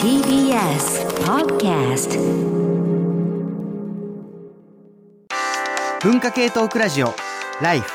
TBS Podcast 文化系トークラジオライフ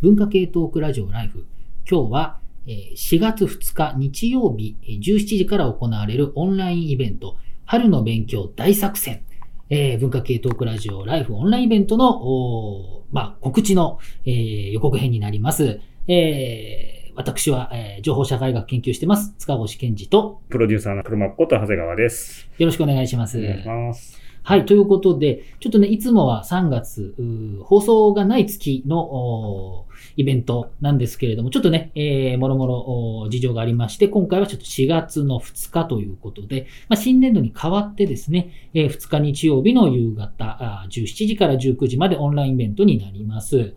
文化系トークラジオライフ。今日はえー4月2日日曜日えー17時から行われるオンラインイベント、春の勉強大作戦、えー文化系トークラジオライフオンラインイベントの、まあ、告知の、えー予告編になります。えー私は、えー情報社会学研究してます、塚越健二と、プロデューサーの車っこと長谷川です。よろしくお願いします。お願いします。はい、ということで、ちょっとね、いつもは3月、放送がない月のイベントなんですけれども、ちょっとね、えー、もろもろ事情がありまして、今回はちょっと4月の2日ということで、まあ、新年度に変わってですね、えー2日日曜日の夕方あー17時から19時までオンラインイベントになります。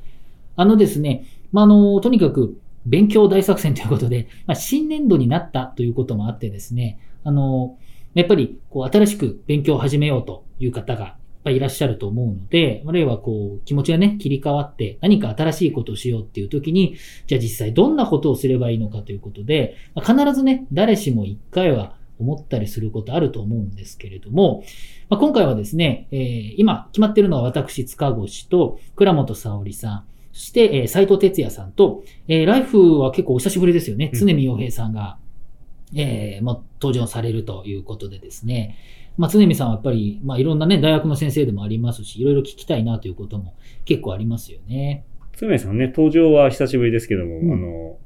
あのですね、まあ、あの、とにかく勉強大作戦ということで、まあ、新年度になったということもあってですね、あの、やっぱり、こう、新しく勉強を始めようという方がいっぱいいらっしゃると思うので、あるいはこう、気持ちがね、切り替わって何か新しいことをしようっていう時に、じゃあ実際どんなことをすればいいのかということで、まあ必ずね、誰しも一回は思ったりすることあると思うんですけれども、まあ、今回はですね、えー今決まってるのは私、塚越と倉本沙織さん、して、えー斉藤哲也さんと、えーライフは結構お久しぶりですよね。うん常見洋平さんが、えーもう登場されるということでですね。まあ、常見さんはやっぱり、まあ、いろんなね、大学の先生でもありますし、いろいろ聞きたいなということも結構ありますよね。つめさんね、登場は久しぶりですけども、うんあの、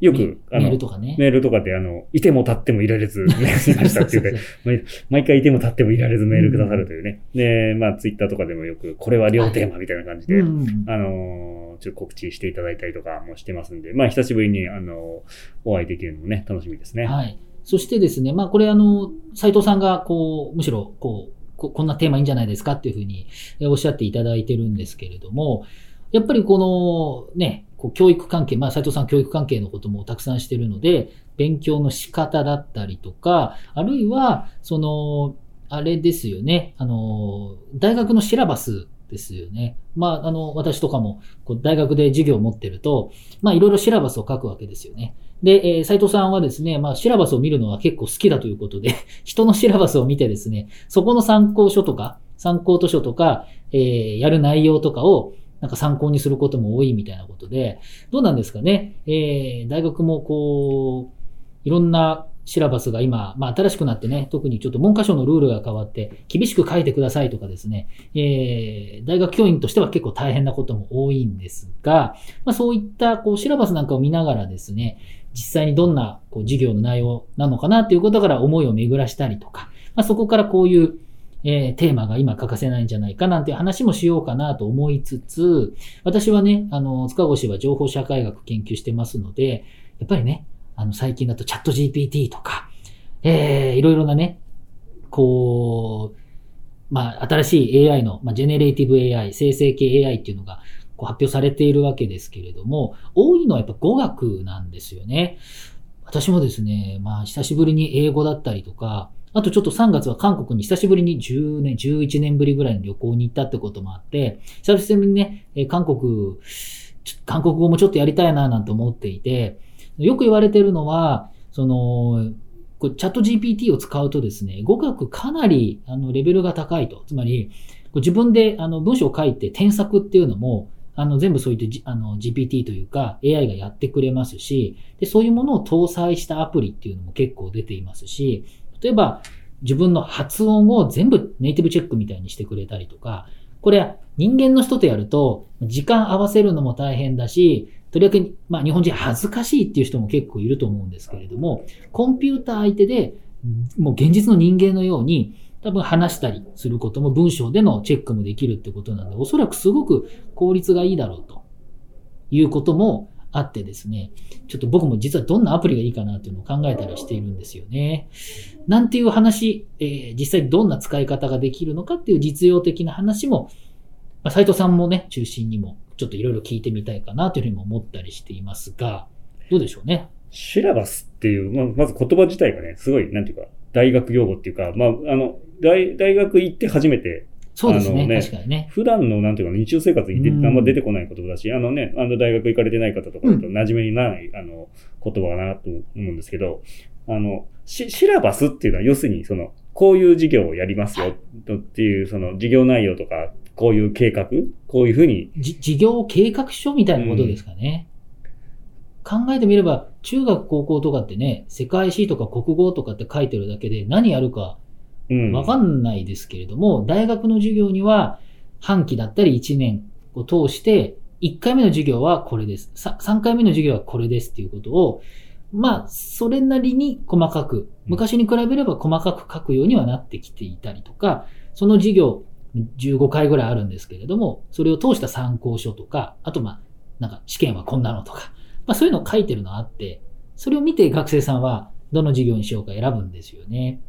よく、あメの、ールとかね。メールとかで、あの、いても立ってもいられず、メールしましたって言って、毎毎回いても立ってもいられずメールくださるというね。で、まあ、ツイッターとかでもよく、これは両テーマみたいな感じで、うんうんあのーちょっと告知していただいたりとかもしてますんで、まあ、久しぶりに、あのお会いできるのもね、楽しみですね。はい。そしてですね、まあこれあの、斉藤さんがこう、むしろこう、ここんなテーマいいんじゃないですかっていうふうにえおっしゃっていただいてるんですけれども、やっぱりこのね、こう教育関係、まあ斉藤さん教育関係のこともたくさんしてるので、勉強の仕方だったりとか、あるいは、その、あれですよね、あの、大学のシラバスですよね。まあ、あの、私とかも、こう大学で授業を持ってると、まあ、いろいろシラバスを書くわけですよね。で、えー斉藤さんはですね、まあ、シラバスを見るのは結構好きだということで、人のシラバスを見てですね、そこの参考書とか、参考図書とか、えーやる内容とかを、なんか参考にすることも多いみたいなことで、どうなんですかね？えー大学もこう、いろんなシラバスが今、まあ新しくなってね、特にちょっと文科省のルールが変わって、厳しく書いてくださいとかですね、えー大学教員としては結構大変なことも多いんですが、まあそういったこうシラバスなんかを見ながらですね、実際にどんなこう授業の内容なのかなということから思いを巡らしたりとか、まあそこからこういうえーテーマが今欠かせないんじゃないかなんて話もしようかなと思いつつ、私はね、あの、塚越は情報社会学研究してますので、やっぱりね、あの、最近だとチャット GPT とか、えーいろいろなね、こう、まあ、新しい AI の、まあ、 generative AI、生成系 AI っていうのがこう発表されているわけですけれども、多いのはやっぱ語学なんですよね。私もですね、まあ、久しぶりに英語だったりとか、あとちょっと3月は韓国に久しぶりに10年、11年ぶりぐらいの旅行に行ったってこともあって、久しぶりにね、え韓国、韓国語もちょっとやりたいななんて思っていて、よく言われてるのは、その、こうチャット GPT を使うとですね、語学かなりあのレベルが高いと。つまり、自分であの文章を書いて添削っていうのも、あの全部そういったあの GPT というか AI がやってくれますしで、そういうものを搭載したアプリっていうのも結構出ていますし、例えば自分の発音を全部ネイティブチェックみたいにしてくれたりとか、これは人間の人とやると時間合わせるのも大変だし、とりわけ、まあ日本人恥ずかしいっていう人も結構いると思うんですけれども、コンピューター相手でもう現実の人間のように多分話したりすることも文章でのチェックもできるってことなんで、おそらくすごく効率がいいだろうということもあってですね、ちょっと僕も実はどんなアプリがいいかなっていうのを考えたりしているんですよね。なんていう話、えー実際どんな使い方ができるのかっていう実用的な話も、まあ、斉藤さんもね、中心にもちょっといろいろ聞いてみたいかなというふうにも思ったりしていますが、どうでしょうね？シラバスっていう、まあ、まず言葉自体がね、すごい、なんていうか、大学用語っていうか、まあ、あの、大、大学行って初めて、そうですね、ね確かにね。普段の、なんていうか、日常生活にあんま出てこない言葉だし、あのね、あの、大学行かれてない方とかだと馴染めにない、あの、言葉かなと思うんですけど、あの、シシラバスっていうのは、要するに、その、こういう授業をやりますよ、とっていう、その、授業内容とか、こういう計画こういうふうに、じ事業計画書みたいなことですかね。考えてみれば、中学高校とかってね、世界史とか国語とかって書いてるだけで何やるかうん。わかんないですけれども、大学の授業には半期だったり1年を通して、1回目の授業はこれです。さ3回目の授業はこれですっていうことを、まあ、それなりに細かく、昔に比べれば細かく書くようにはなってきていたりとか、その授業15回ぐらいあるんですけれども、それを通した参考書とか、あとまあ、なんか試験はこんなのとか、まあそういうのを書いてるのあって、それを見て学生さんはどの授業にしようか選ぶんですよね。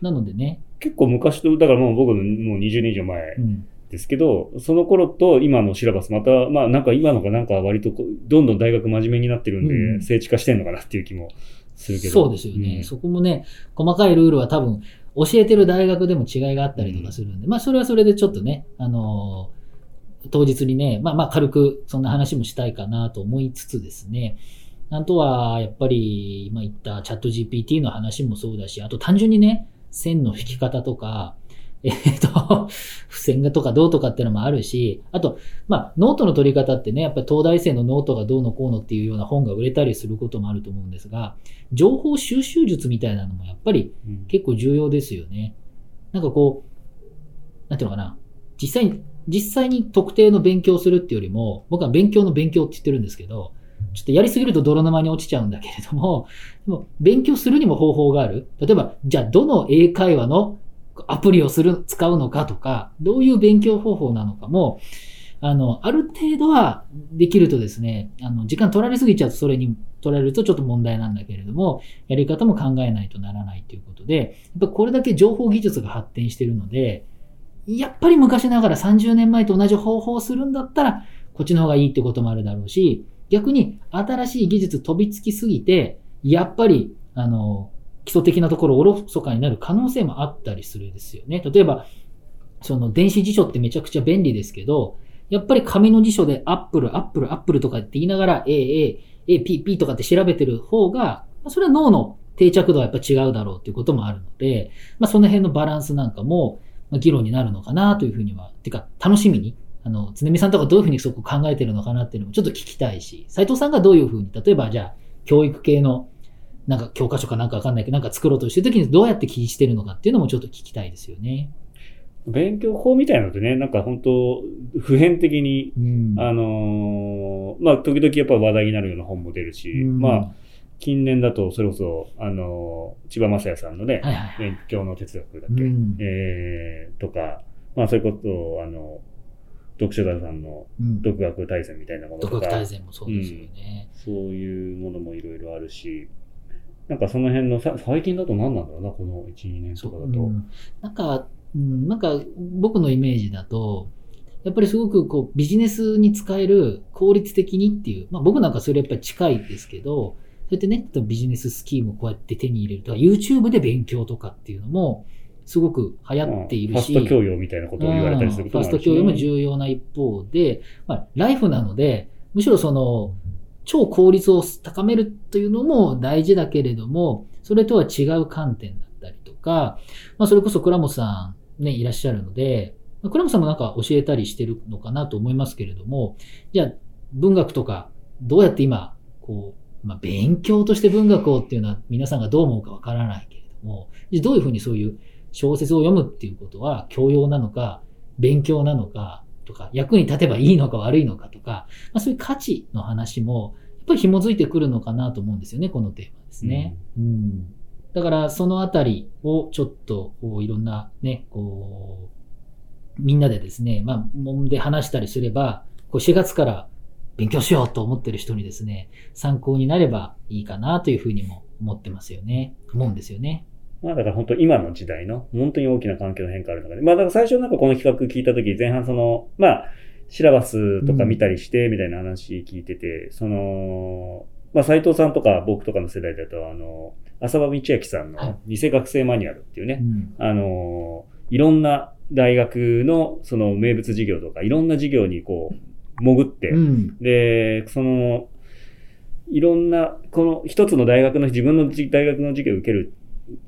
なのでね、結構昔と、だからもう僕のもう20年以上前うん、ですけど、その頃と今のシラバス、また、まあなんか今のがなんか割とどんどん大学真面目になってるんで、う地化してんのかなっていう気もするけど。そうですよね、うん。そこもね、細かいルールは多分、教えてる大学でも違いがあったりとかするんで、まあそれはそれでちょっとね、あのー当日にね、まあまあ軽くそんな話もしたいかなと思いつつですね、あとは、やっぱり、今言ったチャット GPT の話もそうだし、あと単純にね、線の引き方とか、えっ、と、付箋がとかどうとかっていうのもあるし、あと、まあ、ノートの取り方ってね、やっぱり東大生のノートがどうのこうのっていうような本が売れたりすることもあると思うんですが、情報収集術みたいなのもやっぱりうん結構重要ですよね。なんかこう、なんていうのかな。実際に、実際に特定の勉強をするっていうよりも、僕は勉強の勉強って言ってるんですけど、ちょっとやりすぎると泥沼に落ちちゃうんだけれども、でも勉強するにも方法がある。例えば、じゃあどの英会話のアプリをする、使うのかとか、どういう勉強方法なのかも、あの、ある程度はできるとですね、あの、時間取られすぎちゃうとそれに取られるとちょっと問題なんだけれども、やり方も考えないとならないということで、やっぱこれだけ情報技術が発展してるので、やっぱり昔ながら30年前と同じ方法をするんだったら、こっちの方がいいってこともあるだろうし、逆に新しい技術飛びつきすぎて、やっぱり、あの、基礎的なところおろそかになる可能性もあったりするんですよね。例えば、その電子辞書ってめちゃくちゃ便利ですけど、やっぱり紙の辞書で apple、apple、apple とかって言いながら A、A、A、P、P とかって調べてる方が、それは脳の定着度はやっぱ違うだろうっていうこともあるので、まあその辺のバランスなんかも、ま議論になるのかなというふうには、てか楽しみに、あの、つねみさんとかどういうふうにそこ考えてるのかなっていうのもちょっと聞きたいし、斉藤さんがどういうふうに、例えばじゃあ、教育系の、なんか教科書かなんかわかんないけど、なんか作ろうとしてるときにどうやって気にしてるのかっていうのもちょっと聞きたいですよね。勉強法みたいなのってね、なんか本当普遍的に、うん。あのーまあ、時々やっぱ話題になるような本も出るし、うんまあ、近年だとそれこそ、あのー千葉雅也さんのね、はいはいはい。勉強の哲学だっけ、うん。えー、とか、まあ、それこそ、あの、読書座さんのうん。独学大全みたいなもの独とか、学大全もそうですよね。そういうものもいろいろあるし、なんかその辺のさ、最近だと何なんだろうな、この1、2年とかだと。うん。なんか、うん、なんか僕のイメージだと、やっぱりすごくこうビジネスに使える効率的にっていう、まあ僕なんかそれやっぱり近いですけど、そうやってね、ビジネススキームをこうやって手に入れるとか、YouTube で勉強とかっていうのもすごく流行っているし、ファスト教養みたいなことを言われたりすることもあるし、うんファスト教養も重要な一方で、まあ、ライフなので、むしろその、超効率を高めるというのも大事だけれども、それとは違う観点だったりとか、まあ、それこそ倉本さんね、いらっしゃるので、まあ倉本さんもなんか教えたりしてるのかなと思いますけれども、じゃあ、文学とか、どうやって今、こう、まあ、勉強として文学をっていうのは皆さんがどう思うかわからないけれども、どういうふうにそういう小説を読むっていうことは教養なのか、勉強なのかとか、役に立てばいいのか悪いのかとか、まあ、そういう価値の話も、やっぱり紐づいてくるのかなと思うんですよね、このテーマですね。うん。だから、そのあたりをちょっと、こういろんなね、こう、みんなでですね、まあ、揉んで話したりすれば、こう4月から勉強しようと思ってる人にですね、参考になればいいかなというふうにも思ってますよね。思うんですよね。まあだから本当今の時代の本当に大きな環境の変化ある中で。まあだから最初なんかこの企画聞いたとき前半その、まあ、シラバスとか見たりしてみたいな話聞いてて、その、まあ斎藤さんとか僕とかの世代だとあの、浅場道明さんの偽学生マニュアルっていうね、うんあの、いろんな大学のその名物授業とかいろんな授業にこう潜って、うん。で、その、いろんな、この一つの大学の、自分のじ大学の授業を受ける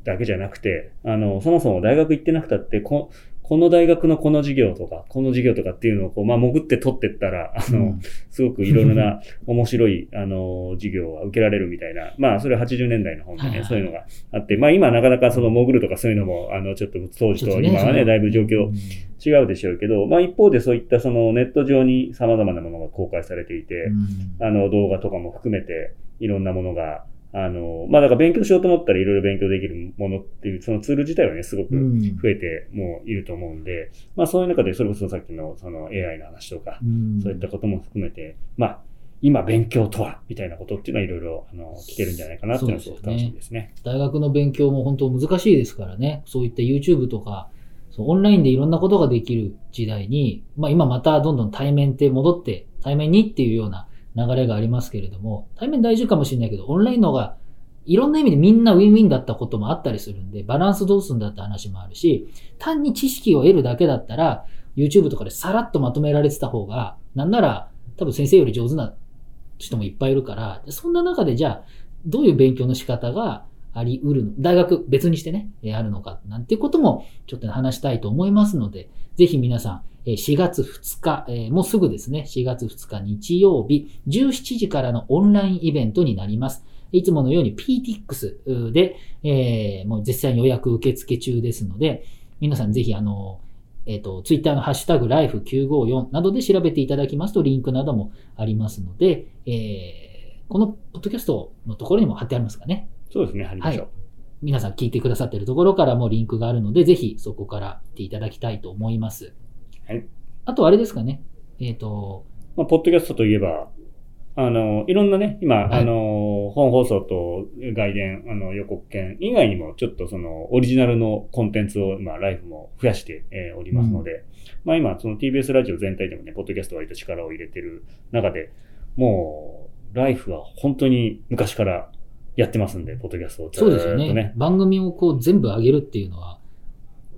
だけじゃなくて、あの、そもそも大学行ってなくたって、ここの大学のこの授業とか、この授業とかっていうのをこう、まあ、潜って取ってったら、あの、うん。すごくいろいろな 面白い、あの、授業が受けられるみたいな、まあ、それは80年代の本でね、はいはい。そういうのがあって、まあ、今なかなかその潜るとかそういうのも、あの、ちょっと当時と今はね、だいぶ状況うん。違うでしょうけど、まあ、一方でそういったそのネット上に様々なものが公開されていて、うん。あの、動画とかも含めて、いろんなものが、あの、まあ、だから勉強しようと思ったらいろいろ勉強できるものっていう、そのツール自体はね、すごくうん増えてもういると思うんで、まあ、そういう中で、それこそさっきのその AI の話とか、うんそういったことも含めて、まあ、今勉強とは、みたいなことっていうのはいろいろ、あの、聞けるんじゃないかなっていうのはすごく楽しみですね。大学の勉強も本当難しいですからね。そういった YouTube とか、そうオンラインでいろんなことができる時代に、まあ今またどんどん対面って戻って、対面にっていうような流れがありますけれども、対面大事かもしれないけど、オンラインの方がいろんな意味でみんなウィンウィンだったこともあったりするんで、バランスどうすんだって話もあるし、単に知識を得るだけだったら、YouTube とかでさらっとまとめられてた方が、なんなら多分先生より上手な人もいっぱいいるから、そんな中でじゃあ、どういう勉強の仕方があり得るの大学別にしてね、あるのか、なんていうこともちょっと話したいと思いますので、ぜひ皆さん、4月2日、もうすぐですね、4月2日日曜日、17時からのオンラインイベントになります。いつものように PTX で、えーもう絶賛予約受付中ですので、皆さんぜひあの、えっ、と、ツイッターのハッシュタグ life954 などで調べていただきますとリンクなどもありますので、えーこのポッドキャストのところにも貼ってありますかね。そうですね、貼りましょう。皆さん聞いてくださっているところからもリンクがあるので、ぜひそこから見ていただきたいと思います。はい。あとあれですかね。えっ、と、まあ、ポッドキャストといえば、あの、いろんなね、今、はいあの、本放送と外伝、あの、予告編以外にも、ちょっとその、オリジナルのコンテンツを、まあ、ライフも増やして、えーおりますので、まあ、今、その TBS ラジオ全体でもね、ポッドキャスト割と力を入れてる中で、もう、ライフは本当に昔からやってますんで、ポッドキャストをずそうですよね。番組をこう全部上げるっていうのは、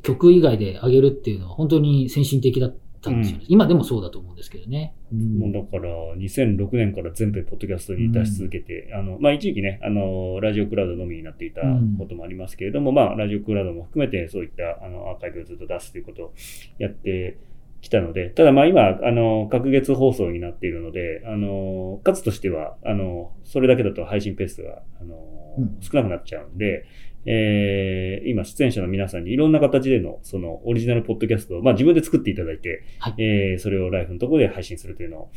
曲以外で上げるっていうのは本当に先進的だったんですよね。今でもそうだと思うんですけどね。うんもうだから、2006年から全部ポッドキャストに出し続けて、あの、まあ、一時期ね、あの、ラジオクラウドのみになっていたこともありますけれども、まあ、ラジオクラウドも含めて、そういった、あの、アーカイブをずっと出すということをやってきたので、ただまあ今、あの、隔月放送になっているので、あの、数としては、あの、それだけだと配信ペースが、あの、うん。少なくなっちゃうんで、えー、今、出演者の皆さんにいろんな形での、その、オリジナルポッドキャストを、まあ自分で作っていただいて、はい。えー、それをライフのところで配信するというのを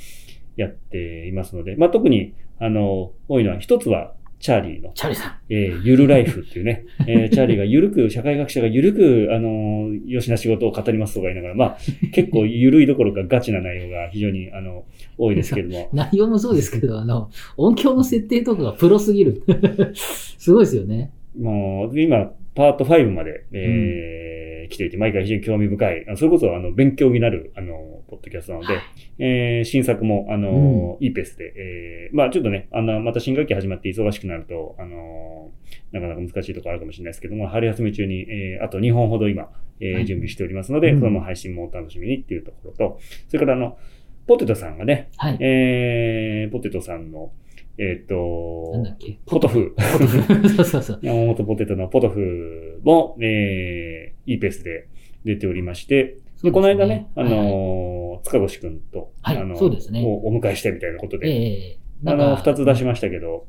やっていますので、まあ特に、あの、多いのは、一つは、チャーリーの、チャーリーさん。えー、ゆるライフっていうね、えー、チャーリーがゆるく、社会学者がゆるく、あのー、よしな仕事を語りますとか言いながら、まあ、結構ゆるいどころかガチな内容が非常に、あの、多いですけれども、内容もそうですけど、あの、音響の設定とかがプロすぎる。すごいですよね。もう、今、パート5まで、えー来ていて、毎回非常に興味深い、それこそ、あの、勉強になる、あの、ポッドキャストなので、えー新作も、あの、いいペースで、えーまあ、ちょっとね、あの、また新学期始まって忙しくなると、あの、なかなか難しいところあるかもしれないですけども、春休み中に、えーあと2本ほど今、えーはい。準備しておりますので、うん。その配信もお楽しみにっていうところと、それから、あの、ポテトさんがね、はい。えーポテトさんの、えっ、となんだっけ？ポトフ。ポトフ。そうそうそう。山本ポテトのポトフも、えー、いいペースで出ておりまして、で、この間ね、あのー塚越くんと、はいあのそうですねおお迎えしてみたいなことえで、えあの、二つ出しましたけど、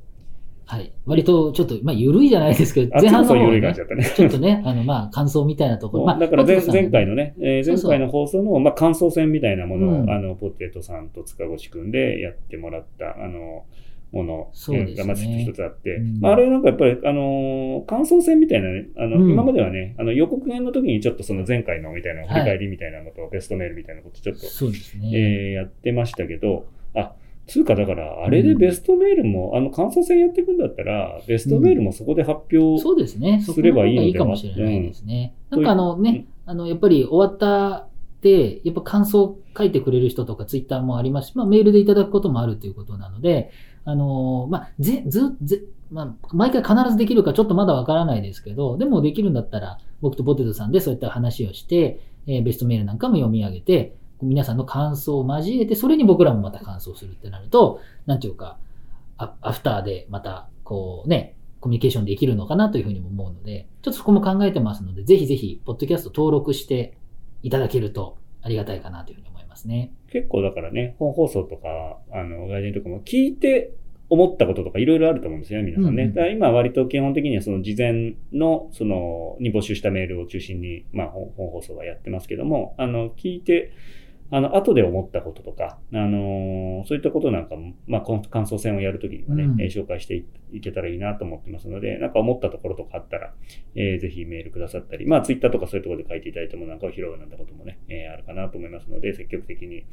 はい。割とちょっと、まあ、緩いじゃないですけど、あっちこその方はね緩い感じだったね。ちょっとね、あの、まあ、感想みたいなところ。まあ、だから前前回のね、えー前回の放送の、まあ、感想戦みたいなものを、うんあの、ポテトさんと塚越くんでやってもらった、あの、もの。そうですね。がまず一つあって、うん。まあ、あれなんかやっぱり、あのー感想戦みたいなね、あの、うん。今まではね、あの予告編の時にちょっとその前回のみたいな振り返りみたいなのと、ベストメールみたいなことちょっと、そうですね。えーやってましたけど、あ、つうか、だから、あれでベストメールも、あの、感想戦やっていくんだったら、ベストメールもそこで発表、そうですればいいのではの方がいいかもしれないですね。うん。なんかあのね、あの、やっぱり終わったって、やっぱ感想書いてくれる人とかツイッターもありますし、まあメールでいただくこともあるということなので、あのーまあ、ぜ、ず、ぜ、まあ、毎回必ずできるかちょっとまだわからないですけど、でもできるんだったら、僕とポテトさんでそういった話をして、えーベストメールなんかも読み上げて、皆さんの感想を交えて、それに僕らもまた感想するってなると、なんていうか、アアフターでまた、こうね、コミュニケーションできるのかなというふうにも思うので、ちょっとそこも考えてますので、ぜひぜひ、ポッドキャスト登録していただけるとありがたいかなというふうに思いますね。結構だからね、本放送とか、あの、外人とかも聞いて思ったこととかいろいろあると思うんですよ、皆さんね。うんうんだから今割と基本的にはその事前の、その、に募集したメールを中心に、まあ本本放送はやってますけども、あの、聞いて、あの、後で思ったこととか、あのーそういったことなんかも、まあ、この感想戦をやるときにはね、うんえー紹介していいけたらいいなと思ってますので、なんか思ったところとかあったら、えーぜひメールくださったり、まあ、ツイッターとかそういうところで書いていただいてもなんかを拾うなんてこともね、えーあるかなと思いますので、積極的に、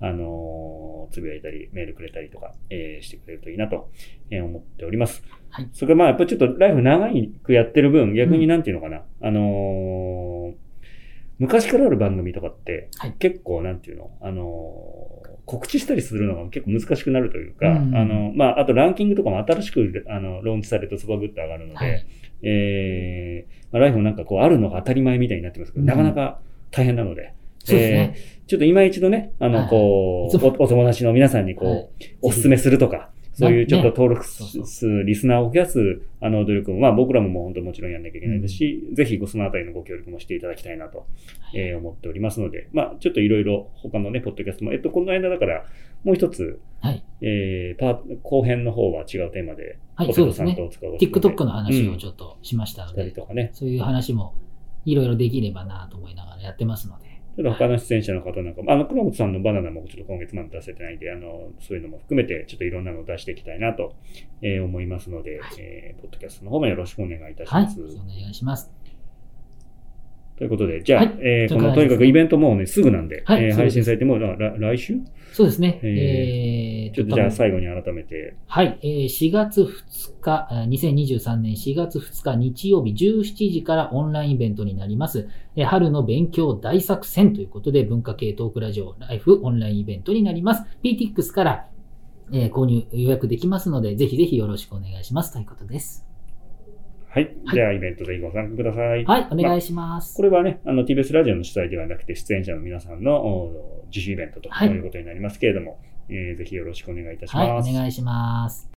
あのーつぶやいたり、メールくれたりとか、えーしてくれるといいなと、えー思っております。はい。それからまあ、やっぱりちょっとライフ長くやってる分、逆になんていうのかな、あのー昔からある番組とかって、はい。結構なんていうの、あのー告知したりするのが結構難しくなるというか、うんあの、まあ、あとランキングとかも新しく、あの、ローンチされるとスパグッと上がるので、はい。えーまあ、ライフもなんかこうあるのが当たり前みたいになってますけど、うん。なかなか大変なので、そうですね。ちょっと今一度ね、あの、はい。こう、いつも。おお友達の皆さんにこう、はい。おすすめするとか、そういうちょっと登録そうそう。数、リスナーを増やす、あの、努力も、まあ僕らももう本当もちろんやんなきゃいけないですし、ぜひごそのあたりのご協力もしていただきたいなと、えー思っておりますので、まあちょっといろいろ他のね、ポッドキャストも、えっと、この間だから、もう一つ、はい。えー、パー後編の方は違うテーマで、はいポテトさんとお使いを TikTok の話をょちょっとしましたので、りとかね、そういう話もいろいろできればなと思いながらやってますので。ちょっと他の出演者の方なんかも、あの、倉本さんのバナナもちょっと今月まで出せてないんで、あの、そういうのも含めて、ちょっといろんなのを出していきたいなと、えー思いますので、えーポッドキャストの方もよろしくお願いいたしはい。ます。お願いします。ということで、じゃあ、はい。えーこの、とにかくイベントもうね、すぐなんで、えーはいそうです配信されても、来週？そうですね。ええーちょっとじゃあ最後に改めて、はい、えー4月2日、あ2023年4月2日日曜日17時からオンラインイベントになります。えー春の勉強大作戦ということで文化系トークラジオライフオンラインイベントになります。PTX から、えー購入予約できますので、ぜひぜひよろしくお願いします。ということです。はい。じゃあ、イベントぜひご参加ください。はい、お願いしします。これはね、あの、TBS ラジオの主催ではなくて、出演者の皆さんのお自主イベントとはいいうことになりますけれども、えーぜひよろしくお願いいたしはい、ます。お願いします。